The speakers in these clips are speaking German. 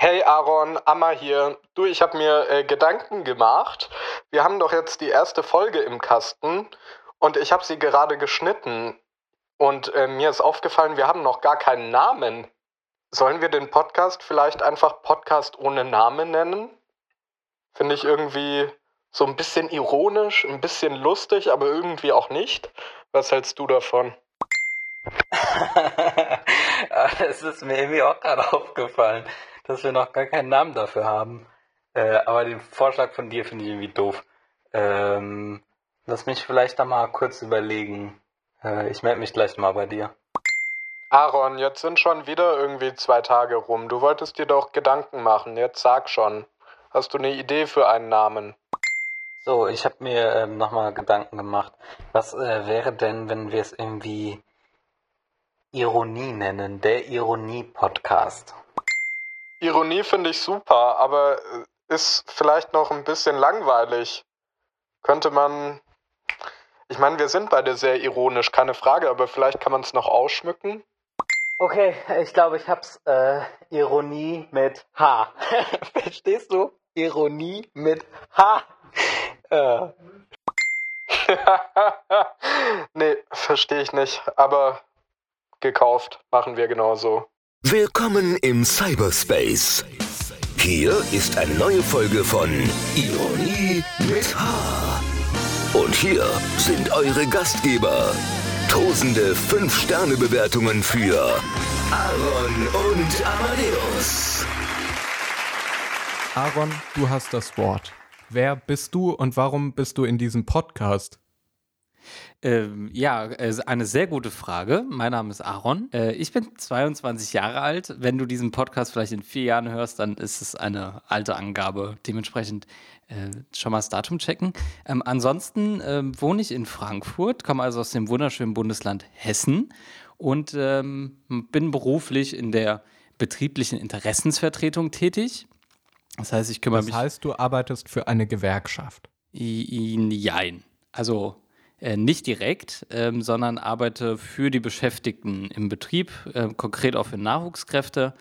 Hey Aaron, Amma hier. Du, ich habe mir äh, Gedanken gemacht. Wir haben doch jetzt die erste Folge im Kasten und ich habe sie gerade geschnitten. Und äh, mir ist aufgefallen, wir haben noch gar keinen Namen. Sollen wir den Podcast vielleicht einfach Podcast ohne Namen nennen? Finde ich irgendwie so ein bisschen ironisch, ein bisschen lustig, aber irgendwie auch nicht. Was hältst du davon? Es ist mir irgendwie auch gerade aufgefallen, dass wir noch gar keinen Namen dafür haben. Äh, aber den Vorschlag von dir finde ich irgendwie doof. Ähm, lass mich vielleicht da mal kurz überlegen. Äh, ich melde mich gleich mal bei dir. Aaron, jetzt sind schon wieder irgendwie zwei Tage rum. Du wolltest dir doch Gedanken machen. Jetzt sag schon. Hast du eine Idee für einen Namen? So, ich habe mir ähm, nochmal Gedanken gemacht. Was äh, wäre denn, wenn wir es irgendwie Ironie nennen? Der Ironie-Podcast. Ironie finde ich super, aber äh, ist vielleicht noch ein bisschen langweilig. Könnte man. Ich meine, wir sind beide sehr ironisch, keine Frage, aber vielleicht kann man es noch ausschmücken. Okay, ich glaube, ich hab's. Äh, Ironie mit H. Verstehst du? Ironie mit H. Äh, nee, verstehe ich nicht. Aber gekauft, machen wir genauso. Willkommen im Cyberspace. Hier ist eine neue Folge von Ironie mit H. Und hier sind eure Gastgeber. Tosende 5-Sterne-Bewertungen für Aaron und Amadeus. Aaron, du hast das Wort. Wer bist du und warum bist du in diesem Podcast? Ähm, ja, äh, eine sehr gute Frage. Mein Name ist Aaron. Äh, ich bin 22 Jahre alt. Wenn du diesen Podcast vielleicht in vier Jahren hörst, dann ist es eine alte Angabe. Dementsprechend äh, schon mal das Datum checken. Ähm, ansonsten ähm, wohne ich in Frankfurt, komme also aus dem wunderschönen Bundesland Hessen und ähm, bin beruflich in der betrieblichen Interessensvertretung tätig. Das heißt, ich kümmere Das mich. heißt, du arbeitest für eine Gewerkschaft. Jein. Also äh, nicht direkt, ähm, sondern arbeite für die Beschäftigten im Betrieb, äh, konkret auch für Nachwuchskräfte,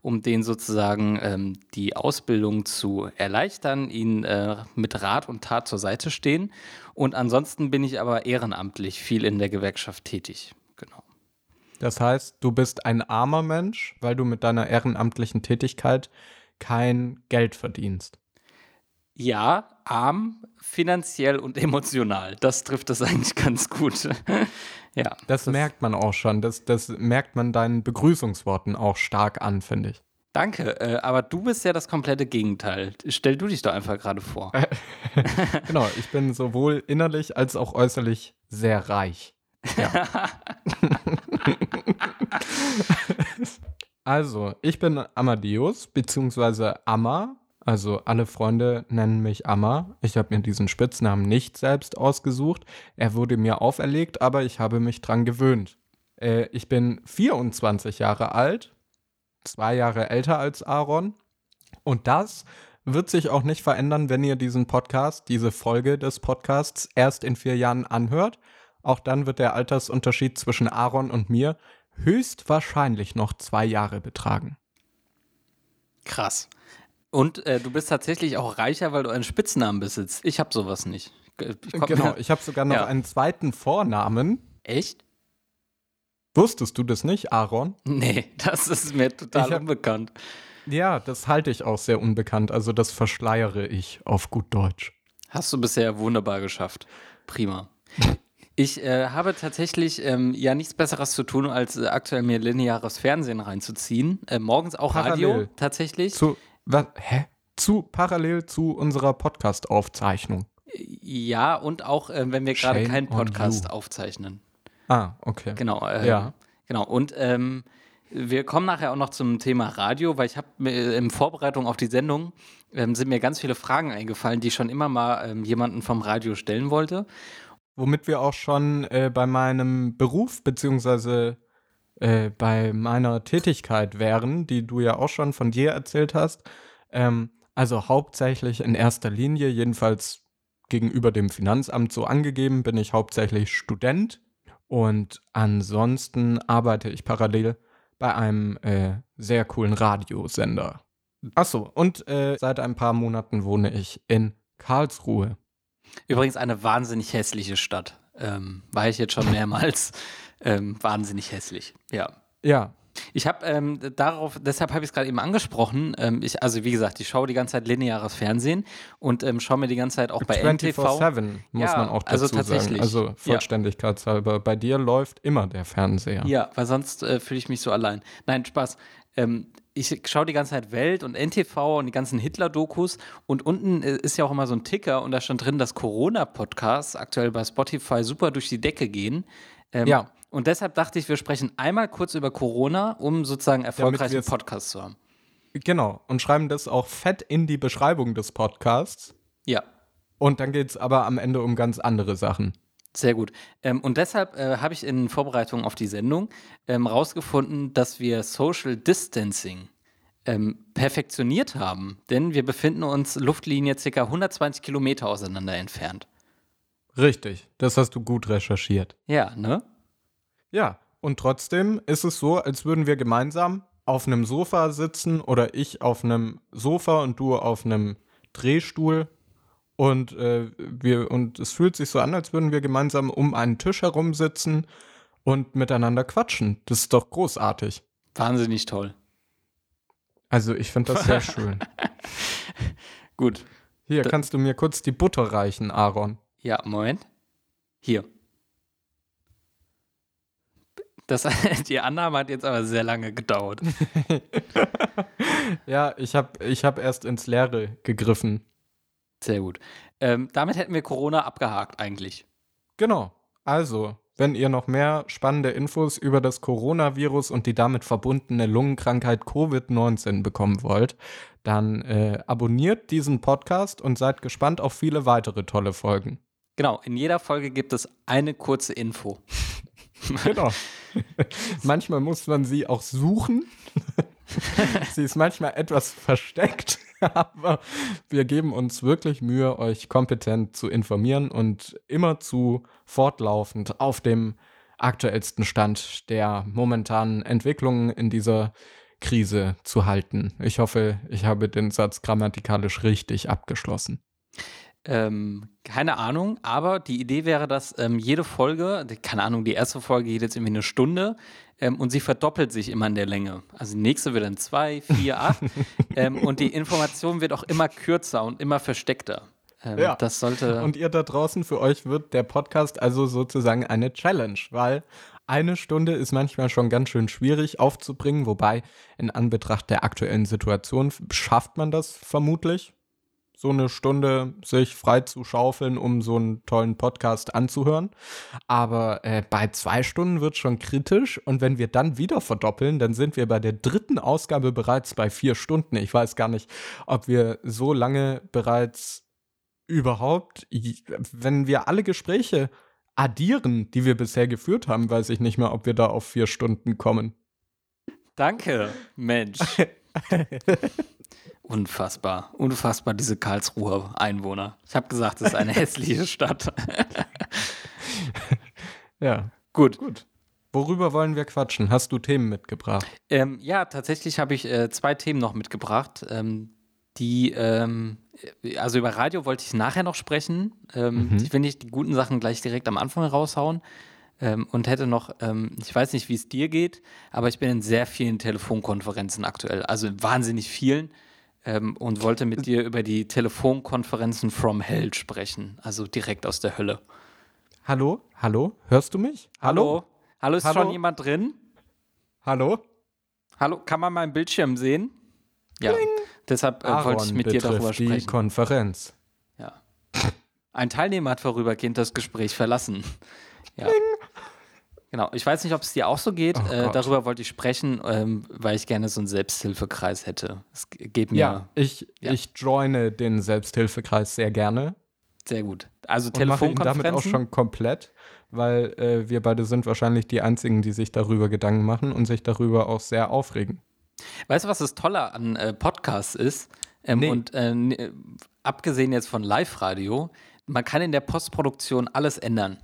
um denen sozusagen ähm, die Ausbildung zu erleichtern, ihnen äh, mit Rat und Tat zur Seite stehen. Und ansonsten bin ich aber ehrenamtlich viel in der Gewerkschaft tätig. Genau. Das heißt, du bist ein armer Mensch, weil du mit deiner ehrenamtlichen Tätigkeit kein Geld verdienst. Ja, arm, finanziell und emotional. Das trifft das eigentlich ganz gut. ja. Das, merkt man auch schon. Das, das merkt man deinen Begrüßungsworten auch stark an, finde ich. Danke, äh, aber du bist ja das komplette Gegenteil. Stell du dich doch einfach gerade vor. Genau, ich bin sowohl innerlich als auch äußerlich sehr reich. Ja. also, ich bin Amadeus, beziehungsweise Amma. Also, alle Freunde nennen mich Amma. Ich habe mir diesen Spitznamen nicht selbst ausgesucht. Er wurde mir auferlegt, aber ich habe mich dran gewöhnt. Äh, ich bin 24 Jahre alt, zwei Jahre älter als Aaron. Und das wird sich auch nicht verändern, wenn ihr diesen Podcast, diese Folge des Podcasts erst in vier Jahren anhört. Auch dann wird der Altersunterschied zwischen Aaron und mir höchstwahrscheinlich noch zwei Jahre betragen. Krass. Und äh, du bist tatsächlich auch reicher, weil du einen Spitznamen besitzt. Ich habe sowas nicht. Ich Genau, ich habe sogar noch Ja. einen zweiten Vornamen. Echt? Wusstest du das nicht, Aaron? Nee, das ist mir total hab- unbekannt. Ja, das halte ich auch sehr unbekannt. Also das verschleiere ich auf gut Deutsch. Hast du bisher wunderbar geschafft. Prima. Ich äh, habe tatsächlich ähm, ja nichts Besseres zu tun, als äh, aktuell mir lineares Fernsehen reinzuziehen. Äh, morgens auch Radio Parallel. tatsächlich. Zu, was, hä? Zu, parallel zu unserer Podcast-Aufzeichnung. Ja, und auch äh, wenn wir gerade keinen Podcast aufzeichnen. Ah, okay. Genau. Äh, Ja. Genau. Und ähm, wir kommen nachher auch noch zum Thema Radio, weil ich habe mir in Vorbereitung auf die Sendung ähm, sind mir ganz viele Fragen eingefallen, die ich schon immer mal ähm, jemanden vom Radio stellen wollte. Womit wir auch schon äh, bei meinem Beruf beziehungsweise äh, bei meiner Tätigkeit wären, die du ja auch schon von dir erzählt hast. Ähm, also hauptsächlich in erster Linie, jedenfalls gegenüber dem Finanzamt so angegeben, bin ich hauptsächlich Student und ansonsten arbeite ich parallel bei einem äh, sehr coolen Radiosender. Achso, und äh, seit ein paar Monaten wohne ich in Karlsruhe. Übrigens eine wahnsinnig hässliche Stadt. Ähm, war ich jetzt schon mehrmals. Ähm, wahnsinnig hässlich. Ja. Ja, Ich habe ähm, darauf, deshalb habe ich es gerade eben angesprochen. Ähm, ich, also wie gesagt, ich schaue die ganze Zeit lineares Fernsehen und ähm, schaue mir die ganze Zeit auch bei NTV. 24-7 muss Ja, man auch dazu also sagen. tatsächlich. Also Ja. vollständigkeitshalber, bei dir läuft immer der Fernseher. Ja, weil sonst äh, fühle ich mich so allein. Nein, Spaß. Ähm, ich schaue die ganze Zeit Welt und NTV und die ganzen Hitler-Dokus und unten äh, ist ja auch immer so ein Ticker und da stand drin, dass Corona-Podcasts aktuell bei Spotify super durch die Decke gehen. Ähm, Ja. Und deshalb dachte ich, wir sprechen einmal kurz über Corona, um sozusagen erfolgreichen Podcast zu haben. Genau, und schreiben das auch fett in die Beschreibung des Podcasts. Ja. Und dann geht es aber am Ende um ganz andere Sachen. Sehr gut. Ähm, und deshalb äh, habe ich in Vorbereitung auf die Sendung ähm, rausgefunden, dass wir Social Distancing ähm, perfektioniert haben. Denn wir befinden uns Luftlinie ca. 120 Kilometer auseinander entfernt. Richtig, das hast du gut recherchiert. Ja, ne? Ja, und trotzdem ist es so, als würden wir gemeinsam auf einem Sofa sitzen oder ich auf einem Sofa und du auf einem Drehstuhl. Und, äh, wir, und es fühlt sich so an, als würden wir gemeinsam um einen Tisch herum sitzen und miteinander quatschen. Das ist doch großartig. Wahnsinnig toll. Also ich finde das sehr schön. Gut. Hier, Da- kannst du mir kurz die Butter reichen, Aaron? Ja, Moment. Hier. Das, die Annahme hat jetzt aber sehr lange gedauert. Ja, ich habe ich hab erst ins Leere gegriffen. Sehr gut. Ähm, damit hätten wir Corona abgehakt eigentlich. Genau. Also, wenn ihr noch mehr spannende Infos über das Coronavirus und die damit verbundene Lungenkrankheit Covid-19 bekommen wollt, dann äh, abonniert diesen Podcast und seid gespannt auf viele weitere tolle Folgen. Genau, in jeder Folge gibt es eine kurze Info. Genau. manchmal muss man sie auch suchen. sie ist manchmal etwas versteckt, aber wir geben uns wirklich Mühe, euch kompetent zu informieren und immerzu fortlaufend auf dem aktuellsten Stand der momentanen Entwicklungen in dieser Krise zu halten. Ich hoffe, ich habe den Satz grammatikalisch richtig abgeschlossen. Ähm, keine Ahnung, aber die Idee wäre, dass ähm, jede Folge, keine Ahnung, die erste Folge geht jetzt irgendwie eine Stunde ähm, und sie verdoppelt sich immer in der Länge. Also die nächste wird dann zwei, vier, acht ähm, und die Information wird auch immer kürzer und immer versteckter. Ähm, Ja. Das sollte. Und ihr da draußen, für euch wird der Podcast also sozusagen eine Challenge, weil eine Stunde ist manchmal schon ganz schön schwierig aufzubringen, wobei in Anbetracht der aktuellen Situation schafft man das vermutlich, so eine Stunde sich frei zu schaufeln, um so einen tollen Podcast anzuhören. Aber äh, bei zwei Stunden wird schon kritisch und wenn wir dann wieder verdoppeln, dann sind wir bei der dritten Ausgabe bereits bei vier Stunden. Ich weiß gar nicht, ob wir so lange bereits überhaupt, wenn wir alle Gespräche addieren, die wir bisher geführt haben, weiß ich nicht mehr, ob wir da auf vier Stunden kommen. Danke, Mensch. Unfassbar. Unfassbar, diese Karlsruher Einwohner. Ich habe gesagt, es ist eine hässliche Stadt. Ja, Gut. gut. Worüber wollen wir quatschen? Hast du Themen mitgebracht? Ähm, ja, tatsächlich habe ich äh, zwei Themen noch mitgebracht, ähm, die, ähm, äh, also über Radio wollte ich nachher noch sprechen. Ähm, Mhm. Ich will nicht die guten Sachen gleich direkt am Anfang raushauen ähm, und hätte noch, ähm, ich weiß nicht, wie es dir geht, aber ich bin in sehr vielen Telefonkonferenzen aktuell, also in wahnsinnig vielen ähm, und wollte mit dir über die Telefonkonferenzen from Hell sprechen, also direkt aus der Hölle. Hallo? Hallo? Hörst du mich? Hallo? Hallo, ist Hallo? schon jemand drin? Hallo? Hallo, kann man meinen Bildschirm sehen? Ja, deshalb äh, wollte ich mit dir darüber die sprechen. Konferenz. Ja. Ein Teilnehmer hat vorübergehend das Gespräch verlassen. Ja. Genau, ich weiß nicht, ob es dir auch so geht. Oh äh, darüber wollte ich sprechen, ähm, weil ich gerne so einen Selbsthilfekreis hätte. Es geht mir Ja, ich, Ja. ich joine den Selbsthilfekreis sehr gerne sehr gut. Also und mache ihn damit auch Telefonkonferenzen. schon komplett, weil äh, wir beide sind wahrscheinlich die Einzigen, die sich darüber Gedanken machen und sich darüber auch sehr aufregen. Weißt du, was das Tolle an äh, Podcasts ist? Ähm, Nee. Und äh, äh, abgesehen jetzt von Live-Radio, man kann in der Postproduktion alles ändern.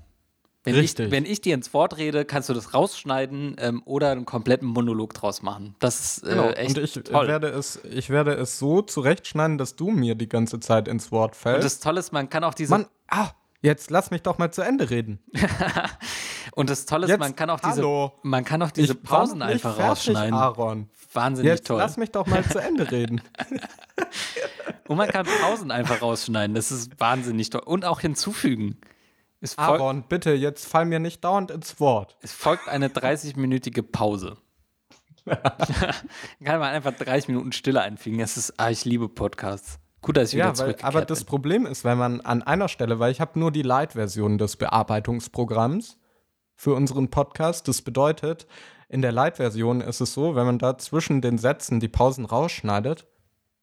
Wenn Richtig. Ich, wenn ich dir ins Wort rede, kannst du das rausschneiden ähm, oder einen kompletten Monolog draus machen. Das ist äh, echt Genau. und ich toll. werde es, ich werde es so zurechtschneiden, dass du mir die ganze Zeit ins Wort Und fällst. das Tolle ist, man kann auch diese Mann, ah, jetzt lass mich doch mal zu Ende reden. und das Tolle ist, Jetzt, man kann auch diese hallo. man kann auch diese Pausen einfach fertig, rausschneiden. Aaron. Wahnsinnig Jetzt toll. lass mich doch mal zu Ende reden. Und man kann Pausen einfach rausschneiden. Das ist wahnsinnig toll. Und auch hinzufügen. Es, Aaron, bitte, jetzt fall mir nicht dauernd ins Wort. es folgt eine 30-minütige Pause. kann man einfach 30 Minuten Stille einfügen. Das ist, ah, ich liebe Podcasts. Gut, dass ich wieder Ja, weil, aber das bin. Problem ist, wenn man an einer Stelle, weil ich habe nur die Light-Version des Bearbeitungsprogramms für unseren Podcast. Das bedeutet, in der Light-Version ist es so, wenn man da zwischen den Sätzen die Pausen rausschneidet,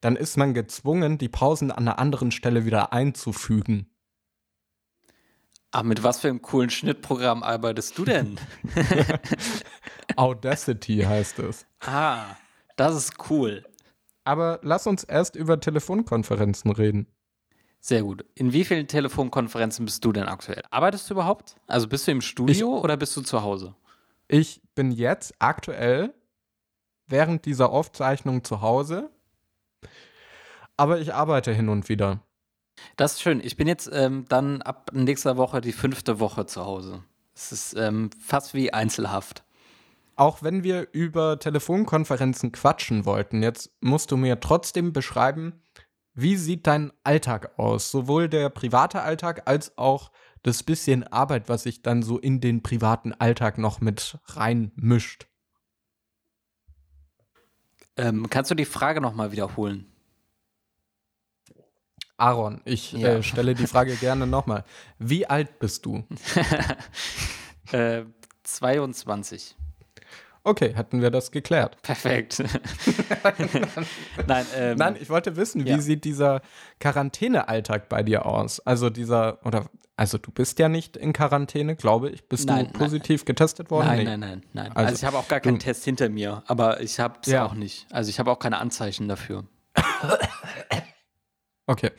dann ist man gezwungen, die Pausen an einer anderen Stelle wieder einzufügen. Ah, mit was für einem coolen Schnittprogramm arbeitest du denn? Audacity heißt es. ah, das ist cool. Aber lass uns erst über Telefonkonferenzen reden. Sehr gut. In wie vielen Telefonkonferenzen bist du denn aktuell? Arbeitest du überhaupt? Also bist du im Studio oder bist du zu Hause? Ich bin jetzt aktuell während dieser Aufzeichnung zu Hause, aber ich arbeite hin und wieder. Das ist schön. Ich bin jetzt ähm, dann ab nächster Woche die fünfte Woche zu Hause. Es ist ähm, fast wie Einzelhaft. Auch wenn wir über Telefonkonferenzen quatschen wollten, jetzt musst du mir trotzdem beschreiben, wie sieht dein Alltag aus? Sowohl der private Alltag als auch das bisschen Arbeit, was sich dann so in den privaten Alltag noch mit reinmischt. Ähm, kannst du die Frage nochmal wiederholen? Aaron, ich Ja. äh, stelle die Frage gerne nochmal. Wie alt bist du? Äh, 22. Okay, hatten wir das geklärt. Perfekt. Nein, ähm, Nein, ich wollte wissen, wie ja. sieht dieser Quarantänealltag bei dir aus? Also dieser, oder, also du bist ja nicht in Quarantäne, glaube ich. Bist Nein, du nein. positiv getestet worden? Nein, Nee. nein, nein, nein. Also, Also, ich habe auch gar keinen du- Test hinter mir, aber ich habe es Ja. auch nicht. Also ich habe auch keine Anzeichen dafür. Okay.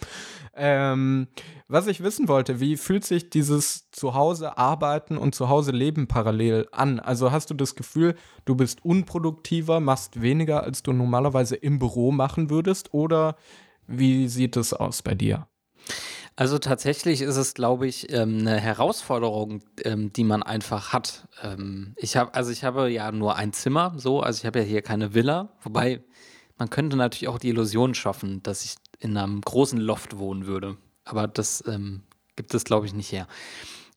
Ähm, was ich wissen wollte, wie fühlt sich dieses Zuhause arbeiten und Zuhause leben parallel an? Also hast du das Gefühl, du bist unproduktiver, machst weniger, als du normalerweise im Büro machen würdest? Oder wie sieht es aus bei dir? Also tatsächlich ist es, glaube ich, ähm, eine Herausforderung, ähm, die man einfach hat. Ähm, ich habe, also ich habe ja nur ein Zimmer, so, also ich habe ja hier keine Villa, wobei man könnte natürlich auch die Illusion schaffen, dass ich in einem großen Loft wohnen würde. Aber das ähm, gibt es, glaube ich, nicht her.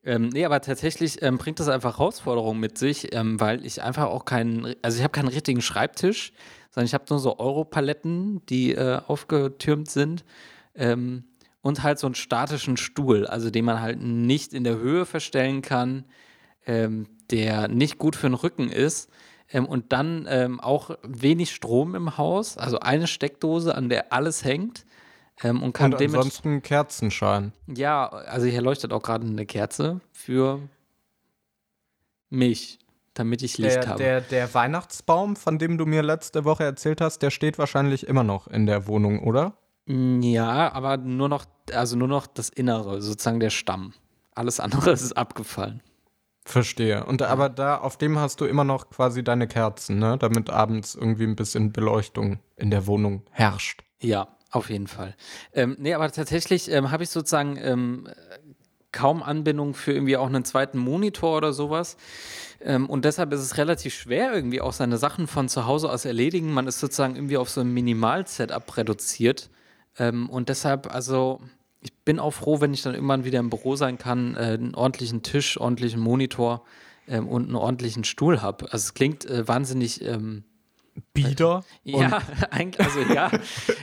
Ähm, nee, aber tatsächlich ähm, bringt das einfach Herausforderungen mit sich, ähm, weil ich einfach auch keinen, also ich habe keinen richtigen Schreibtisch, sondern ich habe nur so Europaletten, die äh, aufgetürmt sind. Ähm, und halt so einen statischen Stuhl, also den man halt nicht in der Höhe verstellen kann, ähm, der nicht gut für den Rücken ist. Ähm, und dann ähm, auch wenig Strom im Haus, also eine Steckdose, an der alles hängt. Ähm, und kann Und ansonsten Kerzenschein. Ja, also hier leuchtet auch gerade eine Kerze für mich, damit ich Licht Der, habe. der, der Weihnachtsbaum, von dem du mir letzte Woche erzählt hast, der steht wahrscheinlich immer noch in der Wohnung, oder? Mm, Ja, aber nur noch, also nur noch das Innere, sozusagen der Stamm. Alles andere ist abgefallen. Verstehe. Und aber da, auf dem hast du immer noch quasi deine Kerzen, ne? Damit abends irgendwie ein bisschen Beleuchtung in der Wohnung herrscht. Ja, auf jeden Fall. Ähm, nee, aber tatsächlich ähm, habe ich sozusagen ähm, äh, kaum Anbindung für irgendwie auch einen zweiten Monitor oder sowas. Ähm, und deshalb ist es relativ schwer, irgendwie auch seine Sachen von zu Hause aus erledigen. Man ist sozusagen irgendwie auf so ein Minimal-Setup reduziert. Ähm, und deshalb, also, ich bin auch froh, wenn ich dann irgendwann wieder im Büro sein kann, äh, einen ordentlichen Tisch, ordentlichen Monitor ähm, und einen ordentlichen Stuhl habe. Also, es klingt äh, wahnsinnig. Ähm, Bieder? ja, eigentlich, also ja,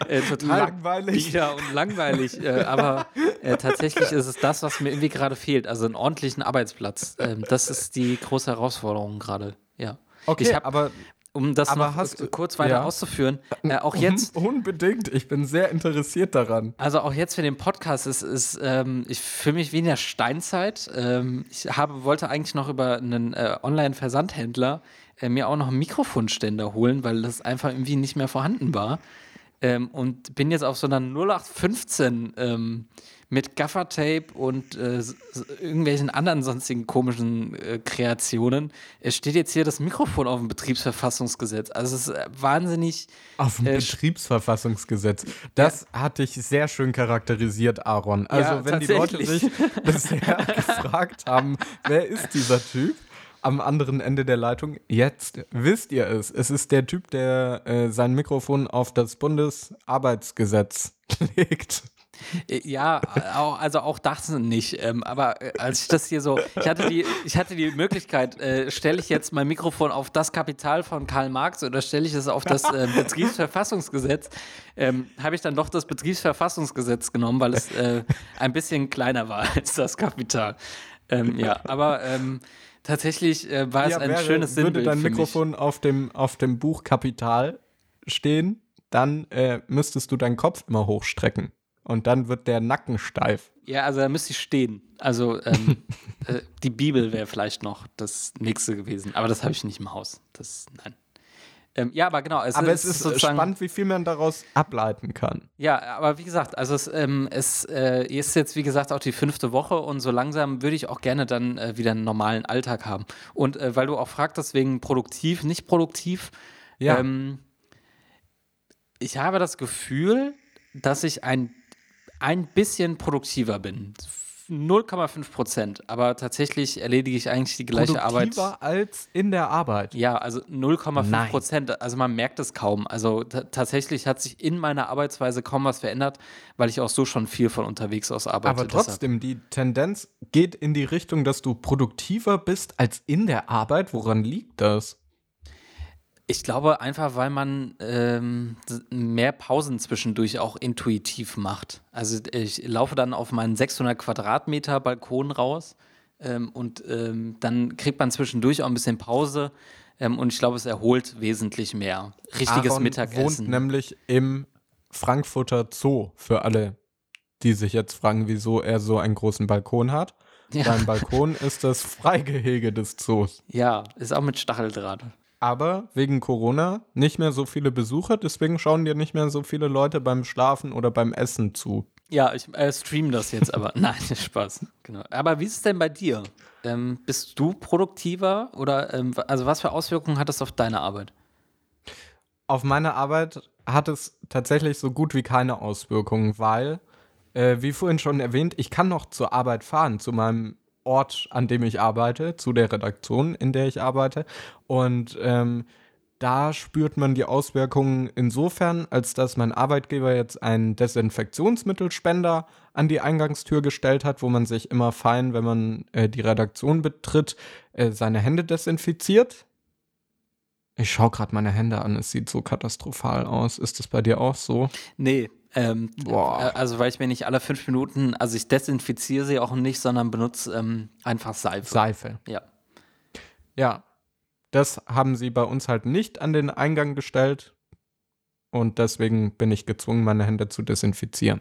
äh, total Langweilig. bieder und langweilig. Äh, aber äh, tatsächlich ist es das, was mir irgendwie gerade fehlt. Also einen ordentlichen Arbeitsplatz. Ähm, das ist die große Herausforderung gerade. Ja. Okay, hab, aber um das aber noch hast kurz weiter ja. auszuführen, äh, auch jetzt. Un unbedingt. Ich bin sehr interessiert daran. Also auch jetzt für den Podcast ist, ist ähm, ich fühle mich wie in der Steinzeit. Ähm, ich habe, wollte eigentlich noch über einen äh, Online-Versandhändler äh, mir auch noch einen Mikrofonständer holen, weil das einfach irgendwie nicht mehr vorhanden war. Ähm, und bin jetzt auf so einer 0815 ähm, mit Gaffertape und äh, irgendwelchen anderen sonstigen komischen äh, Kreationen. Es steht jetzt hier das Mikrofon auf dem Betriebsverfassungsgesetz. Also es ist äh, wahnsinnig. Auf dem äh, Betriebsverfassungsgesetz. Das ja. hatte ich sehr schön charakterisiert, Aaron. Also ja, wenn die Leute sich bisher gefragt haben, wer ist dieser Typ? Am anderen Ende der Leitung. Jetzt wisst ihr es. Es ist der Typ, der äh, sein Mikrofon auf das Bundesarbeitsgesetz legt. Äh, ja, also auch das nicht. Ähm, aber äh, als ich das hier so, ich hatte die, ich hatte die Möglichkeit, äh, stelle ich jetzt mein Mikrofon auf das Kapital von Karl Marx oder stelle ich es auf das äh, Betriebsverfassungsgesetz, ähm, habe ich dann doch das Betriebsverfassungsgesetz genommen, weil es äh, ein bisschen kleiner war als das Kapital. Ähm, ja, aber ähm, tatsächlich äh, war ja, es ein wäre, schönes Sinnbild Würde dein Mikrofon auf dem, auf dem Buch Kapital stehen, dann müsstest du deinen Kopf immer hochstrecken und dann wird der Nacken steif. Ja, also da müsste ich stehen. Also ähm, äh, die Bibel wäre vielleicht noch das nächste gewesen, aber das habe ich nicht im Haus. Das, nein. Ähm, ja, aber genau. Es aber ist es ist spannend, wie viel man daraus ableiten kann. Ja, aber wie gesagt, also es, ähm, es äh, ist jetzt, wie gesagt, auch die fünfte Woche und so langsam würde ich auch gerne dann äh, wieder einen normalen Alltag haben. Und äh, weil du auch fragst, deswegen produktiv, nicht produktiv. Ja. Ähm, ich habe das Gefühl, dass ich ein ein bisschen produktiver bin. 0,5 Prozent, aber tatsächlich erledige ich eigentlich die gleiche Produktiver Arbeit. Produktiver als in der Arbeit? Ja, also 0,5 Prozent. Also man merkt es kaum. Also tatsächlich hat sich in meiner Arbeitsweise kaum was verändert, weil ich auch so schon viel von unterwegs aus arbeite. Aber trotzdem, deshalb. die Tendenz geht in die Richtung, dass du produktiver bist als in der Arbeit. Woran liegt das? Ich glaube einfach, weil man ähm, mehr Pausen zwischendurch auch intuitiv macht. Also ich laufe dann auf meinen 600 Quadratmeter Balkon raus ähm, und ähm, dann kriegt man zwischendurch auch ein bisschen Pause ähm, und ich glaube, es erholt wesentlich mehr. Richtiges Aaron Mittagessen. wohnt nämlich im Frankfurter Zoo für alle, die sich jetzt fragen, wieso er so einen großen Balkon hat. Ja. Sein Balkon ist das Freigehege des Zoos. Ja, ist auch mit Stacheldraht aber wegen Corona nicht mehr so viele Besucher, deswegen schauen dir nicht mehr so viele Leute beim Schlafen oder beim Essen zu. Ja, ich äh, stream das jetzt, aber nein, Spaß. Genau. Aber wie ist es denn bei dir? Ähm, bist du produktiver oder ähm, also was für Auswirkungen hat das auf deine Arbeit? Auf meine Arbeit hat es tatsächlich so gut wie keine Auswirkungen, weil, äh, wie vorhin schon erwähnt, ich kann noch zur Arbeit fahren, zu meinem Ort, an dem ich arbeite, zu der Redaktion, in der ich arbeite. Und ähm, da spürt man die Auswirkungen insofern, als dass mein Arbeitgeber jetzt einen Desinfektionsmittelspender an die Eingangstür gestellt hat, wo man sich immer fein, wenn man äh, die Redaktion betritt, äh, seine Hände desinfiziert. Ich schaue gerade meine Hände an, es sieht so katastrophal aus. Ist das bei dir auch so? Nee, ähm, Boah. Äh, also weil ich mir nicht alle fünf Minuten, also ich desinfiziere sie auch nicht, sondern benutze ähm, einfach Seife. Seife. Ja. Ja. Das haben sie bei uns halt nicht an den Eingang gestellt. Und deswegen bin ich gezwungen, meine Hände zu desinfizieren.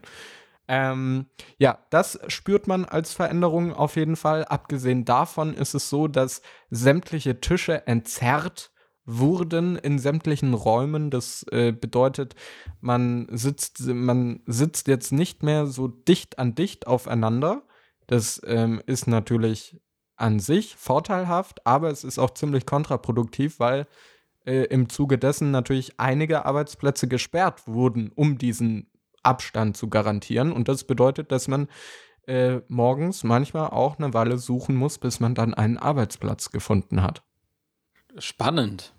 Ähm, ja, das spürt man als Veränderung auf jeden Fall. Abgesehen davon ist es so, dass sämtliche Tische entzerrt wurden in sämtlichen Räumen. Das äh, bedeutet, man sitzt, man sitzt jetzt nicht mehr so dicht an dicht aufeinander. Das ähm, ist natürlich an sich vorteilhaft, aber es ist auch ziemlich kontraproduktiv, weil äh, im Zuge dessen natürlich einige Arbeitsplätze gesperrt wurden, um diesen Abstand zu garantieren. Und das bedeutet, dass man äh, morgens manchmal auch eine Weile suchen muss, bis man dann einen Arbeitsplatz gefunden hat. Spannend.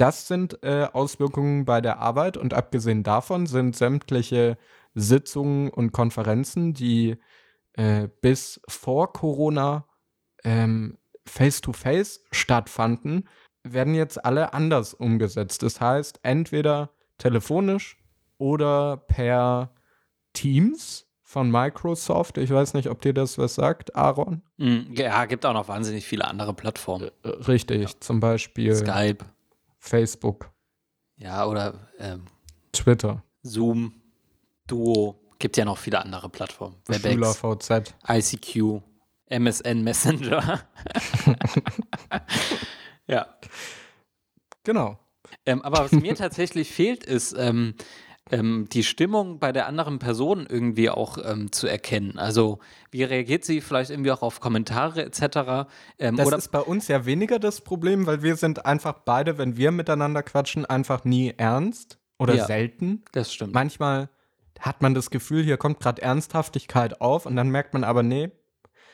Das sind äh, Auswirkungen bei der Arbeit und abgesehen davon sind sämtliche Sitzungen und Konferenzen, die äh, bis vor Corona ähm, face-to-face stattfanden, werden jetzt alle anders umgesetzt. Das heißt, entweder telefonisch oder per Teams von Microsoft. Ich weiß nicht, ob dir das was sagt, Aaron. Mm, ja, gibt auch noch wahnsinnig viele andere Plattformen. Äh, richtig, ja. zum Beispiel Skype. Facebook. Ja, oder ähm, Twitter. Zoom, Duo. Gibt ja noch viele andere Plattformen. Webex, VZ. ICQ, MSN Messenger. ja. Genau. Ähm, aber was mir tatsächlich fehlt, ist, ähm, ähm, die Stimmung bei der anderen Person irgendwie auch ähm, zu erkennen. Also wie reagiert sie vielleicht irgendwie auch auf Kommentare etc. Ähm, das oder ist bei uns ja weniger das Problem, weil wir sind einfach beide, wenn wir miteinander quatschen, einfach nie ernst oder ja, selten. Das stimmt. Manchmal hat man das Gefühl, hier kommt gerade Ernsthaftigkeit auf und dann merkt man aber, nee,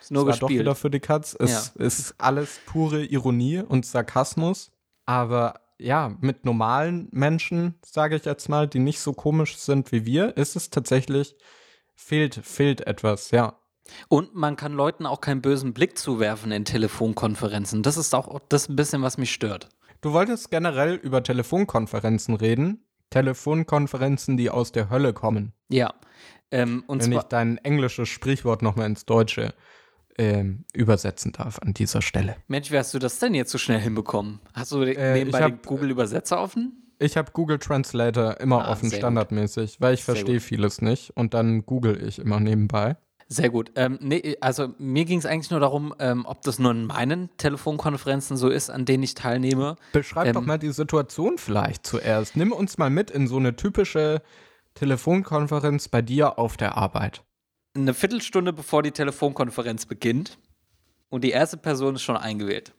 ist nur es war doch wieder für die Katz. Es ja. ist alles pure Ironie und Sarkasmus. Aber ja, mit normalen Menschen, sage ich jetzt mal, die nicht so komisch sind wie wir, ist es tatsächlich, fehlt, fehlt etwas, ja. Und man kann Leuten auch keinen bösen Blick zuwerfen in Telefonkonferenzen. Das ist auch das ein bisschen, was mich stört. Du wolltest generell über Telefonkonferenzen reden. Telefonkonferenzen, die aus der Hölle kommen. Ja. Ähm, Wenn ich dein englisches Sprichwort nochmal ins Deutsche ähm, übersetzen darf an dieser Stelle. Mensch, wie hast du das denn jetzt so schnell hinbekommen? Hast du äh, nebenbei hab, den Google Übersetzer offen? Ich habe Google Translator immer ah, offen, standardmäßig, gut. weil ich verstehe vieles nicht und dann google ich immer nebenbei. Sehr gut. Ähm, nee, also mir ging es eigentlich nur darum, ähm, ob das nur in meinen Telefonkonferenzen so ist, an denen ich teilnehme. Beschreib ähm, doch mal die Situation vielleicht zuerst. Nimm uns mal mit in so eine typische Telefonkonferenz bei dir auf der Arbeit eine Viertelstunde bevor die Telefonkonferenz beginnt und die erste Person ist schon eingewählt.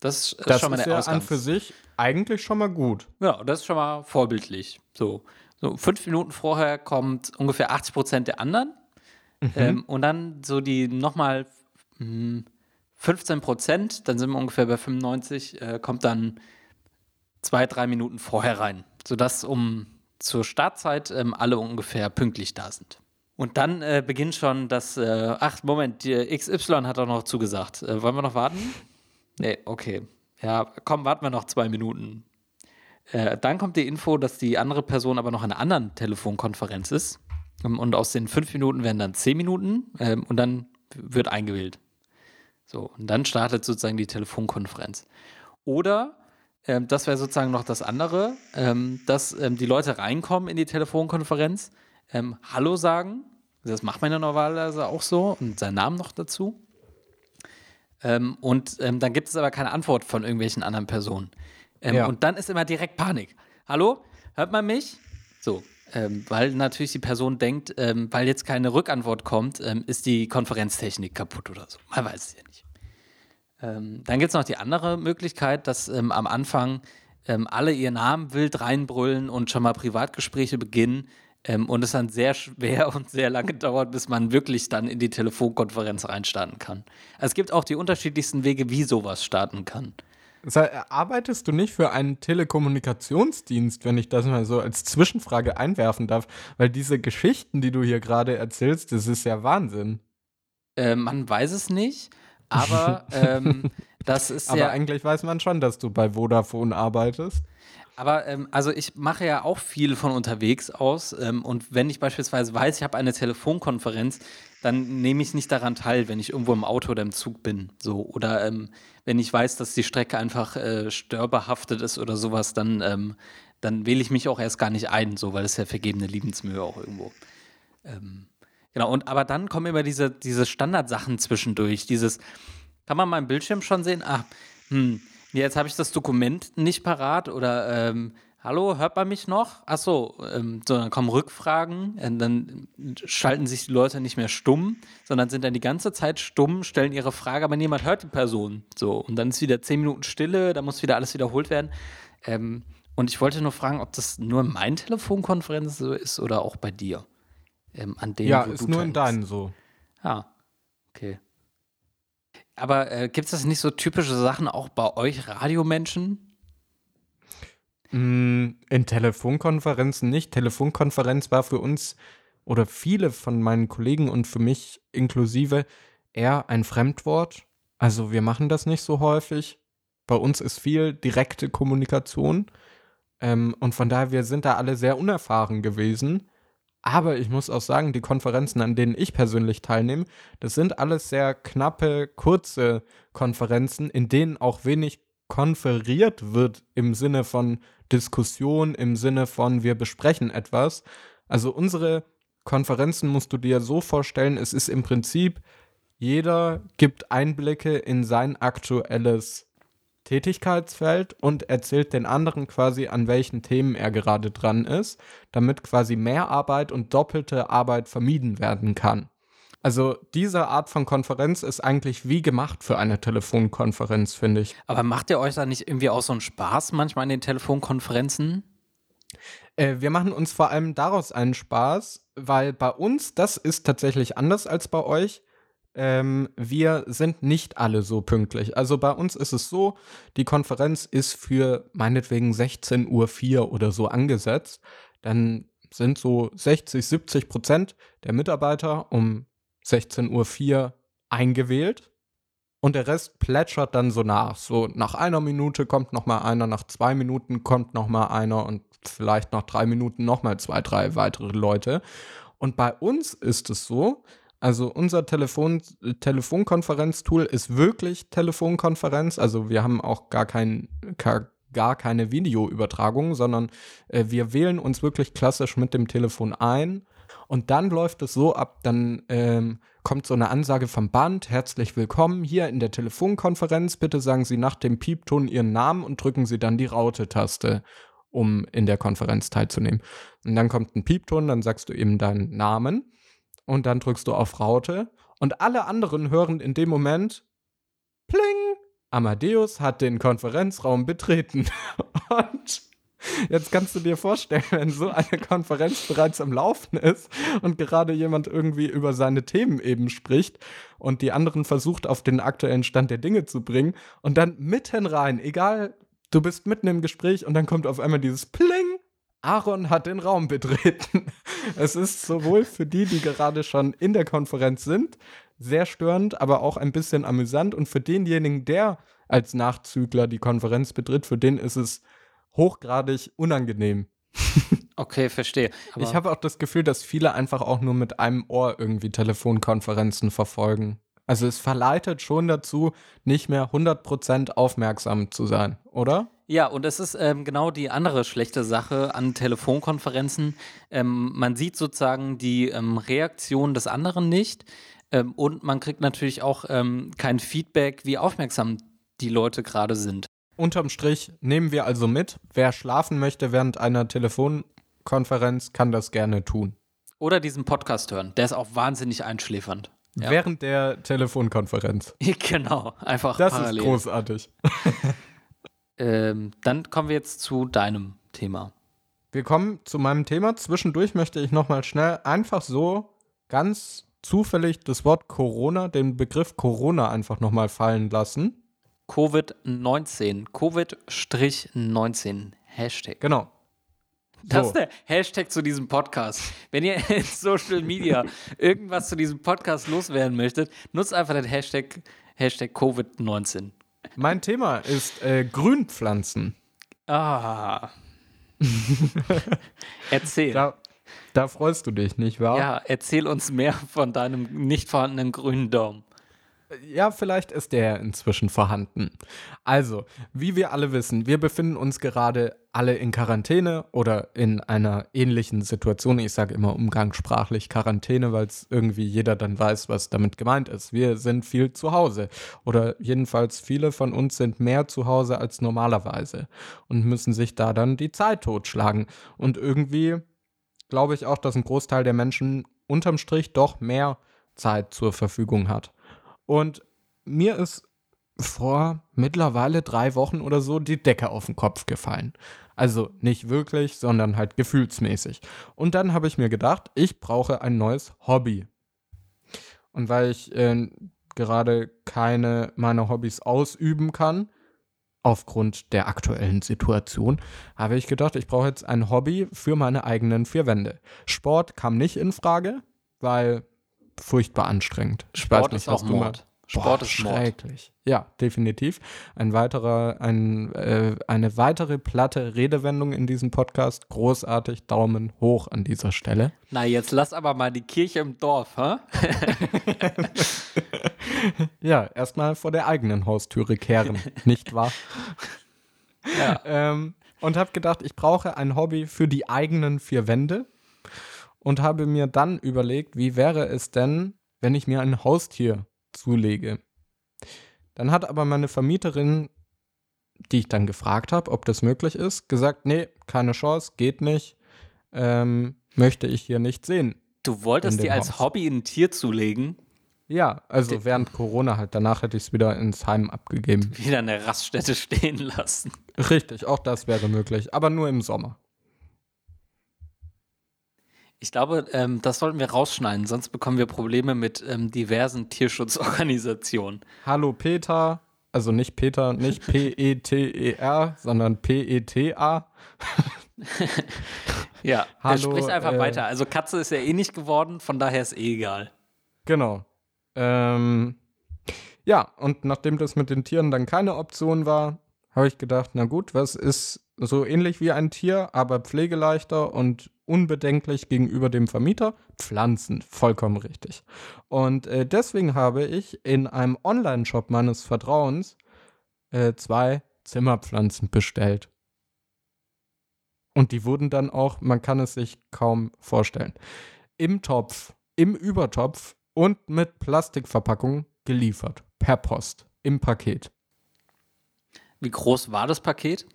Das ist das schon mal der ja Ausgangs. an für sich eigentlich schon mal gut. Ja, das ist schon mal vorbildlich. So, so fünf Minuten vorher kommt ungefähr 80 Prozent der anderen mhm. ähm, und dann so die nochmal 15 hm, Prozent, dann sind wir ungefähr bei 95, äh, kommt dann zwei, drei Minuten vorher rein, sodass um zur Startzeit ähm, alle ungefähr pünktlich da sind. Und dann äh, beginnt schon das, äh, ach, Moment, die XY hat auch noch zugesagt. Äh, wollen wir noch warten? Nee, okay. Ja, komm, warten wir noch zwei Minuten. Äh, dann kommt die Info, dass die andere Person aber noch in einer anderen Telefonkonferenz ist. Ähm, und aus den fünf Minuten werden dann zehn Minuten ähm, und dann wird eingewählt. So, und dann startet sozusagen die Telefonkonferenz. Oder, ähm, das wäre sozusagen noch das andere, ähm, dass ähm, die Leute reinkommen in die Telefonkonferenz ähm, Hallo sagen. Das macht man ja normalerweise auch so und seinen Namen noch dazu. Ähm, und ähm, dann gibt es aber keine Antwort von irgendwelchen anderen Personen. Ähm, ja. Und dann ist immer direkt Panik. Hallo, hört man mich? So, ähm, weil natürlich die Person denkt, ähm, weil jetzt keine Rückantwort kommt, ist die Konferenztechnik kaputt oder so. Man weiß es ja nicht. dann gibt es noch die andere Möglichkeit, dass am Anfang alle ihren Namen wild reinbrüllen und schon mal Privatgespräche beginnen, ähm, und es dann sehr schwer und sehr lange dauert, bis man wirklich dann in die Telefonkonferenz reinstarten kann. Also es gibt auch die unterschiedlichsten Wege, wie sowas starten kann. Arbeitest du nicht für einen Telekommunikationsdienst, wenn ich das mal so als Zwischenfrage einwerfen darf? Weil diese Geschichten, die du hier gerade erzählst, das ist ja Wahnsinn. Äh, man weiß es nicht, aber ähm, das ist aber ja. Aber eigentlich weiß man schon, dass du bei Vodafone arbeitest. Aber ähm, also ich mache ja auch viel von unterwegs aus ähm, und wenn ich beispielsweise weiß, ich habe eine Telefonkonferenz, dann nehme ich nicht daran teil, wenn ich irgendwo im Auto oder im Zug bin. So. Oder ähm, wenn ich weiß, dass die Strecke einfach äh, störberhaftet ist oder sowas, dann, ähm, dann wähle ich mich auch erst gar nicht ein, so, weil ist ja vergebene Liebensmühe auch irgendwo. Ähm, genau, und aber dann kommen immer diese, diese Standardsachen zwischendurch. Dieses, kann man meinen Bildschirm schon sehen? Ah, hm Jetzt habe ich das Dokument nicht parat oder ähm, hallo, hört man mich noch? Achso, ähm, so, dann kommen Rückfragen, und dann schalten sich die Leute nicht mehr stumm, sondern sind dann die ganze Zeit stumm, stellen ihre Frage, aber niemand hört die Person. So, und dann ist wieder zehn Minuten Stille, dann muss wieder alles wiederholt werden. Ähm, und ich wollte nur fragen, ob das nur in meinen Telefonkonferenzen so ist oder auch bei dir. Ähm, an denen, ja, ist nur in deinen so. Ja, okay. Aber äh, gibt es das nicht so typische Sachen auch bei euch Radiomenschen? Mm, in Telefonkonferenzen nicht. Telefonkonferenz war für uns oder viele von meinen Kollegen und für mich inklusive eher ein Fremdwort. Also wir machen das nicht so häufig. Bei uns ist viel direkte Kommunikation. Ähm, und von daher, wir sind da alle sehr unerfahren gewesen. Aber ich muss auch sagen, die Konferenzen, an denen ich persönlich teilnehme, das sind alles sehr knappe, kurze Konferenzen, in denen auch wenig konferiert wird im Sinne von Diskussion, im Sinne von wir besprechen etwas. Also unsere Konferenzen musst du dir so vorstellen, es ist im Prinzip, jeder gibt Einblicke in sein aktuelles Tätigkeitsfeld und erzählt den anderen quasi, an welchen Themen er gerade dran ist, damit quasi mehr Arbeit und doppelte Arbeit vermieden werden kann. Also diese Art von Konferenz ist eigentlich wie gemacht für eine Telefonkonferenz, finde ich. Aber macht ihr euch da nicht irgendwie auch so einen Spaß manchmal in den Telefonkonferenzen? Äh, wir machen uns vor allem daraus einen Spaß, weil bei uns, das ist tatsächlich anders als bei euch, ähm, wir sind nicht alle so pünktlich. Also bei uns ist es so, die Konferenz ist für meinetwegen 16.04 Uhr oder so angesetzt. Dann sind so 60, 70 Prozent der Mitarbeiter um 16.04 Uhr eingewählt. Und der Rest plätschert dann so nach. So nach einer Minute kommt noch mal einer, nach zwei Minuten kommt noch mal einer und vielleicht nach drei Minuten noch mal zwei, drei weitere Leute. Und bei uns ist es so, also unser Telefon, Telefonkonferenztool ist wirklich Telefonkonferenz. Also wir haben auch gar, kein, gar, gar keine Videoübertragung, sondern äh, wir wählen uns wirklich klassisch mit dem Telefon ein. Und dann läuft es so ab, dann ähm, kommt so eine Ansage vom Band, herzlich willkommen hier in der Telefonkonferenz. Bitte sagen Sie nach dem Piepton Ihren Namen und drücken Sie dann die Raute-Taste, um in der Konferenz teilzunehmen. Und dann kommt ein Piepton, dann sagst du eben deinen Namen und dann drückst du auf Raute und alle anderen hören in dem Moment Pling! Amadeus hat den Konferenzraum betreten. und jetzt kannst du dir vorstellen, wenn so eine Konferenz bereits am Laufen ist und gerade jemand irgendwie über seine Themen eben spricht und die anderen versucht auf den aktuellen Stand der Dinge zu bringen und dann mitten rein, egal, du bist mitten im Gespräch und dann kommt auf einmal dieses Pling Aaron hat den Raum betreten. Es ist sowohl für die, die gerade schon in der Konferenz sind, sehr störend, aber auch ein bisschen amüsant. Und für denjenigen, der als Nachzügler die Konferenz betritt, für den ist es hochgradig unangenehm. Okay, verstehe. Aber ich habe auch das Gefühl, dass viele einfach auch nur mit einem Ohr irgendwie Telefonkonferenzen verfolgen. Also es verleitet schon dazu, nicht mehr 100% aufmerksam zu sein, oder? Ja, und es ist ähm, genau die andere schlechte Sache an Telefonkonferenzen. Ähm, man sieht sozusagen die ähm, Reaktion des anderen nicht ähm, und man kriegt natürlich auch ähm, kein Feedback, wie aufmerksam die Leute gerade sind. Unterm Strich nehmen wir also mit, wer schlafen möchte während einer Telefonkonferenz, kann das gerne tun. Oder diesen Podcast hören. Der ist auch wahnsinnig einschläfernd. Ja. Während der Telefonkonferenz. genau, einfach Das parallel. ist großartig. Ähm, dann kommen wir jetzt zu deinem Thema. Wir kommen zu meinem Thema. Zwischendurch möchte ich nochmal schnell einfach so ganz zufällig das Wort Corona, den Begriff Corona einfach nochmal fallen lassen. Covid-19. Covid-19. Hashtag. Genau. Das so. ist der Hashtag zu diesem Podcast. Wenn ihr in Social Media irgendwas zu diesem Podcast loswerden möchtet, nutzt einfach den Hashtag, Hashtag Covid-19. Mein Thema ist äh, Grünpflanzen. Ah. erzähl. Da, da, freust du dich, nicht wahr? Ja, erzähl uns mehr von deinem nicht vorhandenen grünen Daumen. Ja, vielleicht ist der inzwischen vorhanden. Also, wie wir alle wissen, wir befinden uns gerade alle in Quarantäne oder in einer ähnlichen Situation. Ich sage immer umgangssprachlich Quarantäne, weil es irgendwie jeder dann weiß, was damit gemeint ist. Wir sind viel zu Hause oder jedenfalls viele von uns sind mehr zu Hause als normalerweise und müssen sich da dann die Zeit totschlagen. Und irgendwie glaube ich auch, dass ein Großteil der Menschen unterm Strich doch mehr Zeit zur Verfügung hat. Und mir ist vor mittlerweile drei Wochen oder so die Decke auf den Kopf gefallen. Also nicht wirklich, sondern halt gefühlsmäßig. Und dann habe ich mir gedacht, ich brauche ein neues Hobby. Und weil ich äh, gerade keine meiner Hobbys ausüben kann, aufgrund der aktuellen Situation, habe ich gedacht, ich brauche jetzt ein Hobby für meine eigenen vier Wände. Sport kam nicht in Frage, weil furchtbar anstrengend. Sport nicht, ist auch Mord. Sport Boah, ist schrecklich. Mord. Ja, definitiv. Ein weiterer, ein, äh, eine weitere platte Redewendung in diesem Podcast. Großartig, Daumen hoch an dieser Stelle. Na, jetzt lass aber mal die Kirche im Dorf, hä? ja, erstmal vor der eigenen Haustüre kehren, nicht wahr? Ja. Ähm, und habe gedacht, ich brauche ein Hobby für die eigenen vier Wände und habe mir dann überlegt, wie wäre es denn, wenn ich mir ein Haustier zulege. Dann hat aber meine Vermieterin die ich dann gefragt habe, ob das möglich ist, gesagt, nee, keine Chance, geht nicht, ähm, möchte ich hier nicht sehen. Du wolltest dir als Haus. Hobby ein Tier zulegen, Ja, also während Corona halt, danach hätte ich es wieder ins Heim abgegeben. wieder in der Raststätte stehen lassen. Richtig, auch das wäre möglich, aber nur im Sommer. Ich glaube, ähm, das sollten wir rausschneiden, sonst bekommen wir Probleme mit ähm, diversen Tierschutzorganisationen. Hallo Peter, also nicht Peter, nicht P-E-T-E-R, sondern P-E-T-A. Ja, Hallo, sprich einfach äh, weiter. Also Katze ist ja eh nicht geworden, von daher ist eh egal. Genau. Ähm, ja, und nachdem das mit den Tieren dann keine Option war, habe ich gedacht, na gut, was ist so ähnlich wie ein Tier, aber pflegeleichter und unbedenklich gegenüber dem Vermieter? Pflanzen, vollkommen richtig. Und äh, deswegen habe ich in einem Online-Shop meines Vertrauens äh, zwei Zimmerpflanzen bestellt. Und die wurden dann auch, man kann es sich kaum vorstellen, im Topf, im Übertopf und mit Plastikverpackung geliefert. Per Post. Im Paket. Wie groß war das Paket?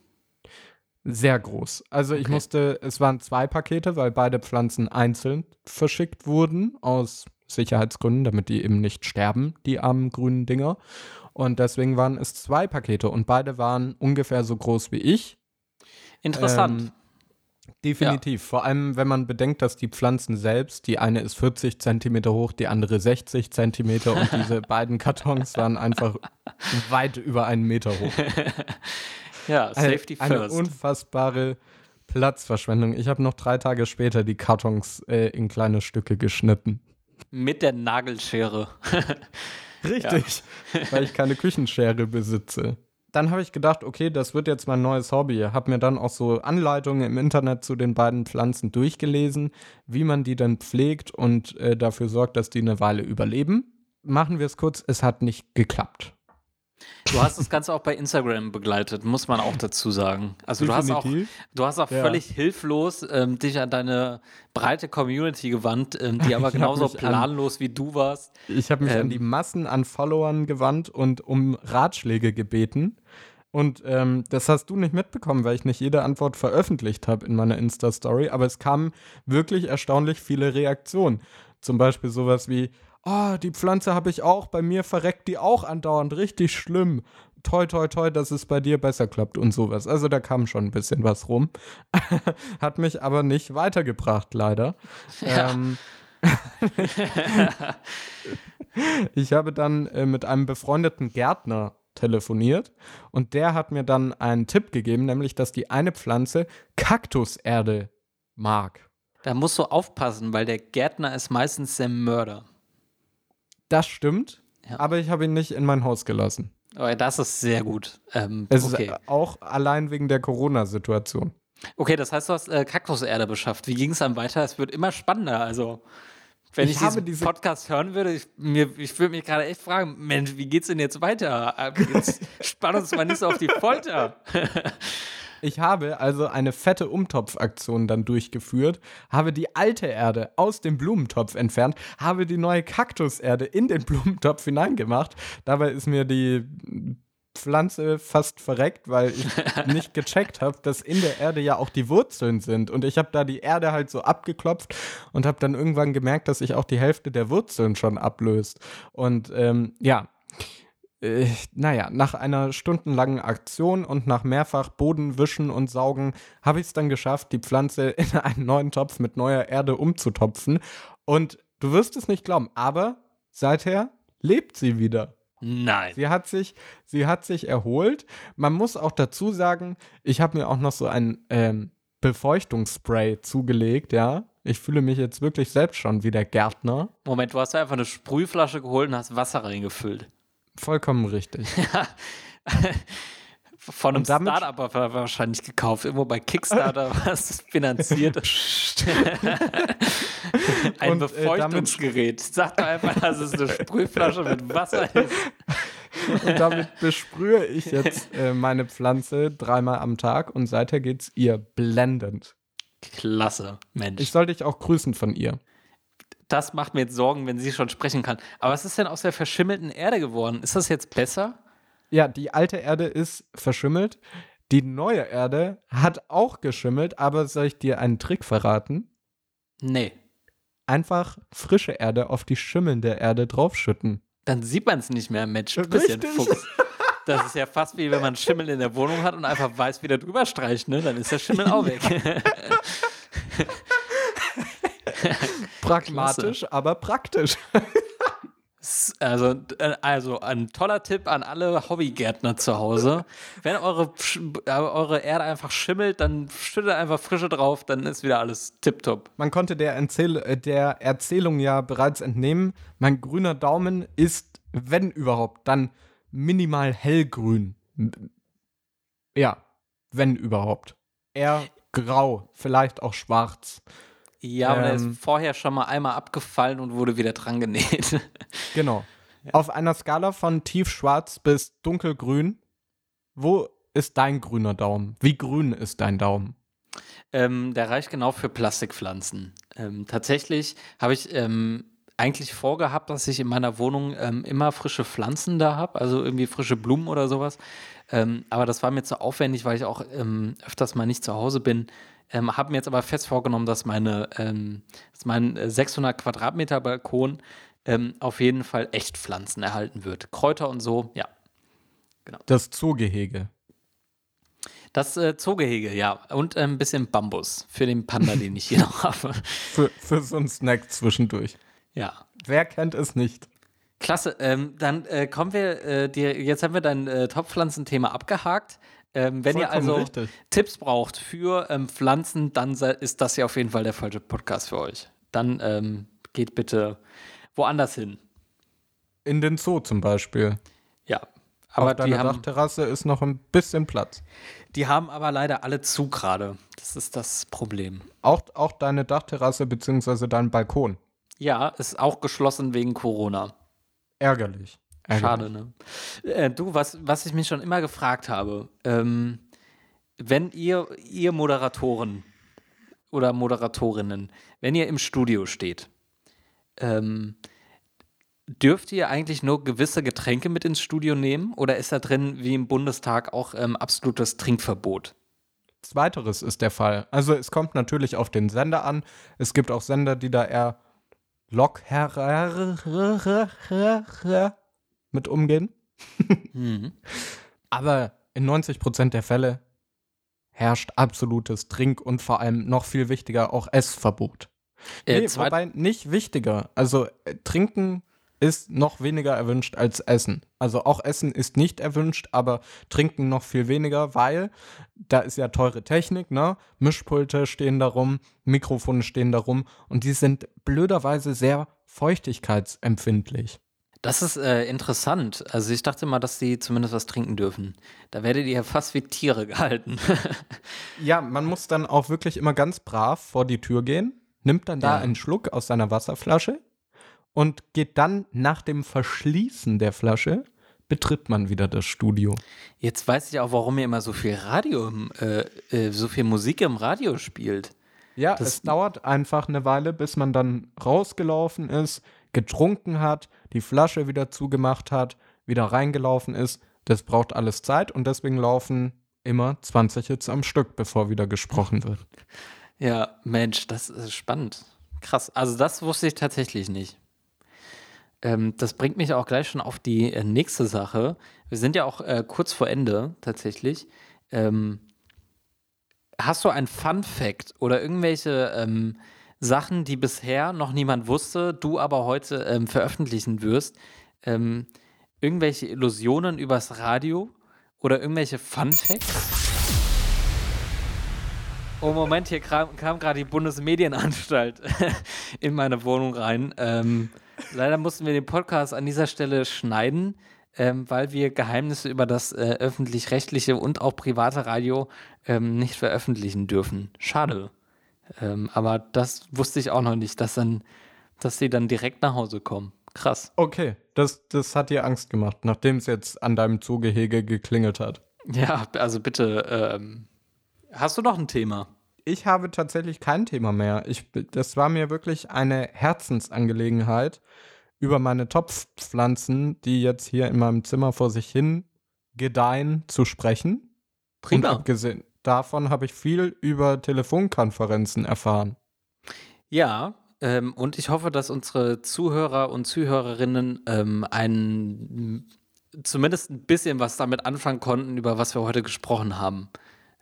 Sehr groß. Also ich Okay. musste, es waren zwei Pakete, weil beide Pflanzen einzeln verschickt wurden, aus Sicherheitsgründen, damit die eben nicht sterben, die armen grünen Dinger. Und deswegen waren es zwei Pakete und beide waren ungefähr so groß wie ich. Interessant. Ähm, Definitiv. Vor allem, wenn man bedenkt, dass die Pflanzen selbst, die eine ist 40 Zentimeter hoch, die andere 60 Zentimeter und diese beiden Kartons waren einfach weit über einen Meter hoch. ja, Eine- Safety eine first. unfassbare Platzverschwendung. Ich habe noch drei Tage später die Kartons äh, in kleine Stücke geschnitten. Mit der Nagelschere. Richtig, weil ich keine Küchenschere besitze. Dann habe ich gedacht, okay, das wird jetzt mein neues Hobby. Habe mir dann auch so Anleitungen im Internet zu den beiden Pflanzen durchgelesen, wie man die dann pflegt und äh, dafür sorgt, dass die eine Weile überleben. Machen wir es kurz, es hat nicht geklappt. Du hast das Ganze auch bei Instagram begleitet, muss man auch dazu sagen. Also du hast auch, du hast auch Ja. völlig hilflos ähm, dich an deine breite Community gewandt, ähm, die aber genauso mich an- planlos wie du warst. Ich habe mich Ähm. an die Massen an Followern gewandt und um Ratschläge gebeten. Und ähm, das hast du nicht mitbekommen, weil ich nicht jede Antwort veröffentlicht habe in meiner Insta-Story. Aber es kamen wirklich erstaunlich viele Reaktionen. Zum Beispiel sowas wie, oh, die Pflanze habe ich auch, bei mir verreckt die auch andauernd, richtig schlimm. Toi, toi, toi, dass es bei dir besser klappt und sowas. Also da kam schon ein bisschen was rum. Hat mich aber nicht weitergebracht, leider. Ja. Ähm, ich habe dann äh, mit einem befreundeten Gärtner telefoniert und der hat mir dann einen Tipp gegeben, nämlich dass die eine Pflanze Kaktuserde mag. Da musst du aufpassen, weil der Gärtner ist meistens der Mörder. Das stimmt, Ja. aber ich habe ihn nicht in mein Haus gelassen. Aber das ist sehr gut. Ähm, Es okay. ist auch allein wegen der Corona-Situation. okay, das heißt, du hast äh, Kaktuserde beschafft. Wie ging es dann weiter? Es wird immer spannender. Also, wenn ich, Ich diesen diese- Podcast hören würde, ich, mir, ich würde mich gerade echt fragen, Mensch, wie geht's denn jetzt weiter? Äh, Jetzt spann uns mal nicht so auf die Folter. Ich habe also eine fette Umtopfaktion dann durchgeführt, habe die alte Erde aus dem Blumentopf entfernt, habe die neue Kaktuserde in den Blumentopf hineingemacht. Dabei ist mir die Pflanze fast verreckt, weil ich nicht gecheckt habe, dass in der Erde ja auch die Wurzeln sind. Und ich habe da die Erde halt so abgeklopft und habe dann irgendwann gemerkt, dass sich auch die Hälfte der Wurzeln schon ablöst. Und ähm, ja, äh, naja, nach einer stundenlangen Aktion und nach mehrfach Boden wischen und saugen habe ich es dann geschafft, die Pflanze in einen neuen Topf mit neuer Erde umzutopfen. Und du wirst es nicht glauben, aber seither lebt sie wieder. Nein. Sie hat sich, sie hat sich erholt. Man muss auch dazu sagen, ich habe mir auch noch so ein ähm, Befeuchtungsspray zugelegt, ja. Ich fühle mich jetzt wirklich selbst schon wie der Gärtner. Moment, du hast einfach eine Sprühflasche geholt und hast Wasser reingefüllt. Vollkommen richtig. Von einem Startup war wahrscheinlich gekauft. Irgendwo bei Kickstarter war es finanziert. Ein Und, äh, Befeuchtungsgerät. Sag doch einfach, dass es eine Sprühflasche mit Wasser ist. Und damit besprühe ich jetzt äh, meine Pflanze dreimal am Tag und seither geht's ihr blendend. Klasse, Mensch. Ich soll dich auch grüßen von ihr. das macht mir jetzt Sorgen, wenn sie schon sprechen kann. Aber was ist denn aus der verschimmelten Erde geworden? Ist das jetzt besser? Ja, die alte Erde ist verschimmelt. Die neue Erde hat auch geschimmelt, aber soll ich dir einen Trick verraten? Nee. Einfach frische Erde auf die schimmelnde Erde draufschütten. Dann sieht man es nicht mehr, Mensch. Du bist ja ein. Fuchs. Das ist ja fast wie wenn man Schimmel in der Wohnung hat und einfach weiß, wie der drüber streicht, ne? Dann ist der Schimmel auch weg. Pragmatisch, aber praktisch. Also, äh, also ein toller Tipp an alle Hobbygärtner zu Hause. Wenn eure, äh, eure Erde einfach schimmelt, dann schüttet einfach Frische drauf, dann ist wieder alles tipptopp. Man konnte der, Erzähl äh, der Erzählung ja bereits entnehmen, mein grüner Daumen ist, wenn überhaupt, dann minimal hellgrün. Ja, wenn überhaupt. Eher grau, vielleicht auch schwarz. Ja, und er Ähm. ist vorher schon mal einmal abgefallen und wurde wieder dran genäht. Genau. Auf einer Skala von tiefschwarz bis dunkelgrün, wo ist dein grüner Daumen? Wie grün ist dein Daumen? Ähm, der reicht genau für Plastikpflanzen. Ähm, tatsächlich habe ich ähm, eigentlich vorgehabt, dass ich in meiner Wohnung ähm, immer frische Pflanzen da habe, also irgendwie frische Blumen oder sowas. Ähm, aber das war mir zu aufwendig, weil ich auch ähm, öfters mal nicht zu Hause bin. Ähm, habe mir jetzt aber fest vorgenommen, dass, meine, ähm, dass mein äh, 600 Quadratmeter Balkon ähm, auf jeden Fall Echtpflanzen erhalten wird. Kräuter und so, ja. Das Zoogehege. Das äh, Zoogehege, ja. Und äh, ein bisschen Bambus für den Panda, den ich hier noch habe. Für, für so einen Snack zwischendurch. Ja. Wer kennt es nicht? Klasse, ähm, dann äh, kommen wir, äh, dir, jetzt haben wir dein äh, Topfpflanzenthema abgehakt. Ähm, wenn ihr also richtig. Tipps braucht für ähm, Pflanzen, dann ist das ja auf jeden Fall der falsche Podcast für euch. Dann ähm, geht bitte woanders hin. In den Zoo zum Beispiel. Ja. Aber Auf die haben, Dachterrasse ist noch ein bisschen Platz. die haben aber leider alle zu gerade. Das ist das Problem. Auch, auch deine Dachterrasse bzw. dein Balkon. Ja, ist auch geschlossen wegen Corona. Ärgerlich. Schade, ne? Äh, du, was, was ich mich schon immer gefragt habe, ähm, wenn ihr, ihr Moderatoren oder Moderatorinnen, wenn ihr im Studio steht, ähm, dürft ihr eigentlich nur gewisse Getränke mit ins Studio nehmen oder ist da drin wie im Bundestag auch ähm, absolutes Trinkverbot? Zweiteres ist der Fall. Also es kommt natürlich auf den Sender an. Es gibt auch Sender, die da eher locker mit umgehen. Mhm. Aber in 90% der Fälle herrscht absolutes Trink- und vor allem noch viel wichtiger auch Essverbot. Äh, Nee, wobei nicht wichtiger. Also äh, trinken ist noch weniger erwünscht als Essen. Also auch Essen ist nicht erwünscht, aber trinken noch viel weniger, weil da ist ja teure Technik, ne? Mischpulte stehen da rum, Mikrofone stehen da rum und die sind blöderweise sehr feuchtigkeitsempfindlich. Das ist äh, interessant. Also ich dachte mal, dass sie zumindest was trinken dürfen. Da werdet ihr ja fast wie Tiere gehalten. Ja, man muss dann auch wirklich immer ganz brav vor die Tür gehen, nimmt dann da Ja. einen Schluck aus seiner Wasserflasche und geht dann nach dem Verschließen der Flasche, betritt man wieder das Studio. Jetzt weiß ich auch, warum ihr immer so viel Radio, äh, äh, so viel Musik im Radio spielt. Ja, Das- es dauert einfach eine Weile, bis man dann rausgelaufen ist, getrunken hat, die Flasche wieder zugemacht hat, wieder reingelaufen ist. Das braucht alles Zeit und deswegen laufen immer 20 Hits am Stück, bevor wieder gesprochen wird. Ja, Mensch, das ist spannend. Krass. Also das wusste ich tatsächlich nicht. Ähm, das bringt mich auch gleich schon auf die äh, nächste Sache. Wir sind ja auch äh, kurz vor Ende tatsächlich. Ähm, hast du ein Fun Fact oder irgendwelche ähm, Sachen, die bisher noch niemand wusste, du aber heute ähm, veröffentlichen wirst? Ähm, irgendwelche Illusionen übers Radio oder irgendwelche Fun Facts? Oh, Moment, hier kam, kam gerade die Bundesmedienanstalt in meine Wohnung rein. Ähm, leider mussten wir den Podcast an dieser Stelle schneiden, ähm, weil wir Geheimnisse über das äh, öffentlich-rechtliche und auch private Radio ähm, nicht veröffentlichen dürfen. Schade. Ähm, aber das wusste ich auch noch nicht, dass, dann, dass sie dann direkt nach Hause kommen. Krass. Okay, das, das hat dir Angst gemacht, nachdem es jetzt an deinem Zoogehege geklingelt hat. Ja, also bitte, ähm, hast du noch ein Thema? Ich habe tatsächlich kein Thema mehr. Ich, das war mir wirklich eine Herzensangelegenheit, über meine Topfpflanzen, die jetzt hier in meinem Zimmer vor sich hin gedeihen zu sprechen. Prima. Und abgesehen davon habe ich viel über Telefonkonferenzen erfahren. Ja, ähm, und ich hoffe, dass unsere Zuhörer und Zuhörerinnen ähm, ein, zumindest ein bisschen was damit anfangen konnten, über was wir heute gesprochen haben.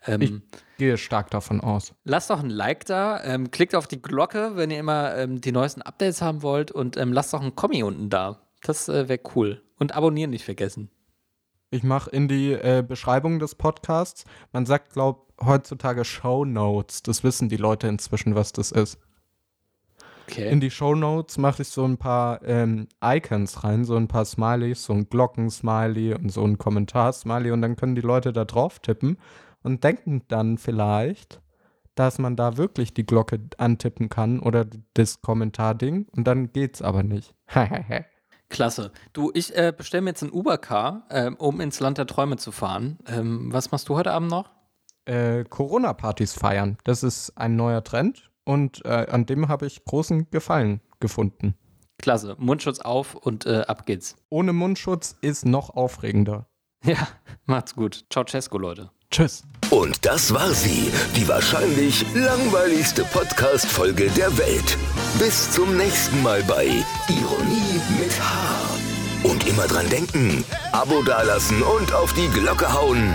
Ähm, Ich gehe stark davon aus. lasst doch ein Like da, ähm, klickt auf die Glocke, wenn ihr immer ähm, die neuesten Updates haben wollt und ähm, lasst doch ein Kommi unten da. Das äh, wäre cool. Und abonnieren nicht vergessen. Ich mache in die äh, Beschreibung des Podcasts, man sagt, glaub, heutzutage Show Notes. Das wissen die Leute inzwischen, was das ist. Okay. In die Show Notes mache ich so ein paar ähm, Icons rein, so ein paar Smileys, so ein Glockensmiley und so ein Kommentarsmiley und dann können die Leute da drauf tippen und denken dann vielleicht, dass man da wirklich die Glocke antippen kann oder das Kommentarding und dann geht's aber nicht. Klasse. Du, ich äh, bestelle mir jetzt ein Uber-Car, ähm, um ins Land der Träume zu fahren. Ähm, was machst du heute Abend noch? äh, Corona-Partys feiern, das ist ein neuer Trend und äh, an dem habe ich großen Gefallen gefunden. Klasse. Mundschutz auf und äh, ab geht's. Ohne Mundschutz ist noch aufregender. Ja, macht's gut. Ciao, Cesco, Leute. Tschüss. Und das war sie, die wahrscheinlich langweiligste Podcast-Folge der Welt. Bis zum nächsten Mal bei Ironie mit H. Und immer dran denken, Abo dalassen und auf die Glocke hauen.